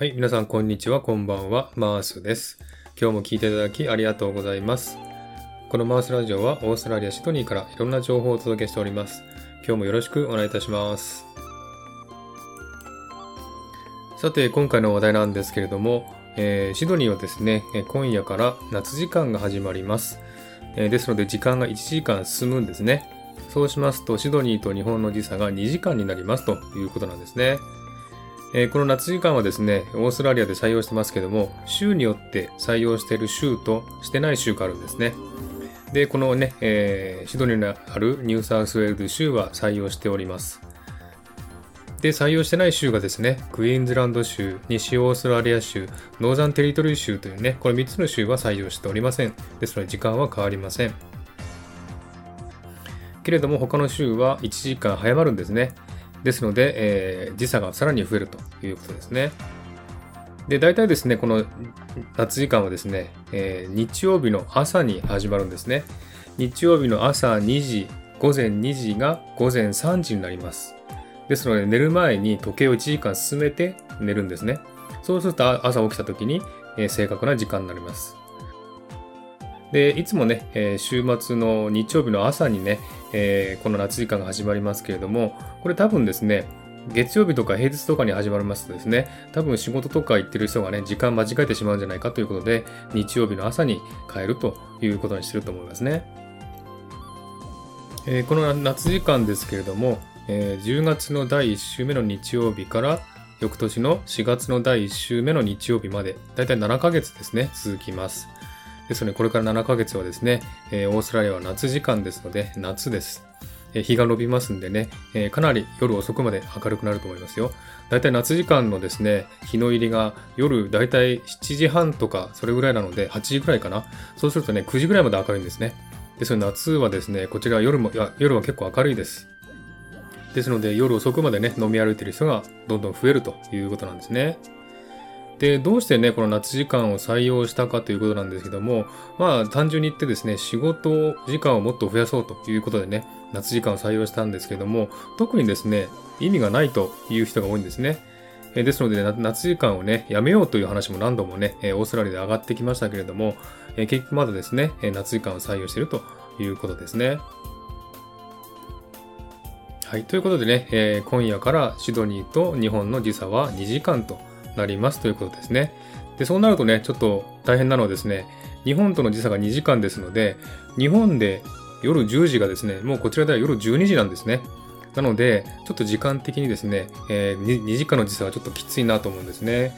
はい、皆さんこんにちは、こんばんは、マースです。今日も聞いていただきありがとうございます。このマースラジオはオーストラリア・シドニーからいろんな情報をお届けしております。今日もよろしくお願いいたします。さて、今回の話題なんですけれども、えーシドニーはですね、え今夜から夏時間が始まります。えーですので、時間が1時間進むんですね。そうしますと、シドニーと日本の時差が2時間になりますということなんですね。えーこの夏時間はですね、オーストラリアで採用してますけども、州によって採用している州としてない州があるんですね。で、このね、えーシドニーにあるニューサウスウェールズ州は採用しております。で、採用してない州がですね、クイーンズランド州、西オーストラリア州、ノーザンテリトリー州というね、これ3つの州は採用しておりません。ですので、時間は変わりません。けれども、他の州は1時間早まるんですね。ですので、えー時差がさらに増えるということですね。で、大体ですね、この夏時間はですね、えー日曜日の朝に始まるんですね。日曜日の朝2時、午前2時が午前3時になります。ですので、寝る前に時計を1時間進めて寝るんですね。そうすると朝起きた時に、えー正確な時間になります。で、いつもね、えー週末の日曜日の朝にね、えーこの夏時間が始まりますけれども、これ多分ですね、月曜日とか平日とかに始まりますとですね、多分仕事とか行ってる人がね、時間間違えてしまうんじゃないかということで、日曜日の朝に変えるということにしてると思いますね。えーこの夏時間ですけれども、えー10月の第1週目の日曜日から翌年の4月の第1週目の日曜日まで、だいたい7ヶ月ですね、続きます。ですので、これから7ヶ月はですね、えーオーストラリアは夏時間ですので、夏です。えー日が伸びますんでね、えーかなり夜遅くまで明るくなると思いますよ。だいたい夏時間のですね、日の入りが夜だいたい7時半とかそれぐらいなので、8時ぐらいかな。そうするとね、9時ぐらいまで明るいんですね。ですので、夏はですね、こちら夜も、夜は結構明るいです。ですので、夜遅くまでね、飲み歩いてる人がどんどん増えるということなんですね。で、どうしてね、この夏時間を採用したかということなんですけども、まあ、単純に言ってですね、仕事時間をもっと増やそうということでね、夏時間を採用したんですけども、特にですね、意味がないという人が多いんですね。えですので、な夏時間をね、やめようという話も何度もね、えオーストラリアで上がってきましたけれども、え結局まだですね、え夏時間を採用しているということですね。はい。ということでね、え今夜からシドニーと日本の時差は2時間となりますということですね。で、そうなるとね、ちょっと大変なのはですね、日本との時差が2時間ですので、日本で夜10時がですね、もうこちらでは夜12時なんですね。なので、ちょっと時間的にですね、え 2, 時間の時差はちょっときついなと思うんですね。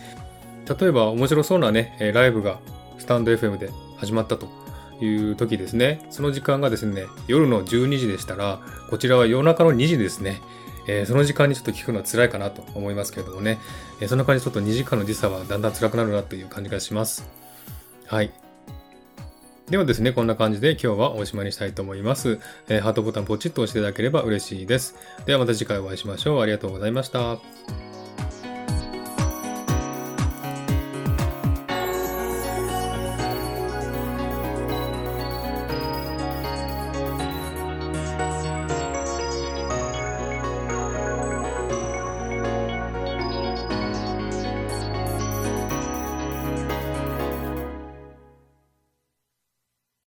例えば面白そうなね、ライブがスタンド FM で始まったという時ですね、その時間がですね、夜の12時でしたら、こちらは夜中の2時ですね。えーその時間にちょっと聞くのは辛いかなと思いますけれどもね、えーそんな感じちょっと2時間の時差はだんだん辛くなるなという感じがします。はい。ではですね、こんな感じで今日はおしまいにしたいと思います。えーハートボタンポチッと押していただければ嬉しいです。ではまた次回お会いしましょう。ありがとうございました。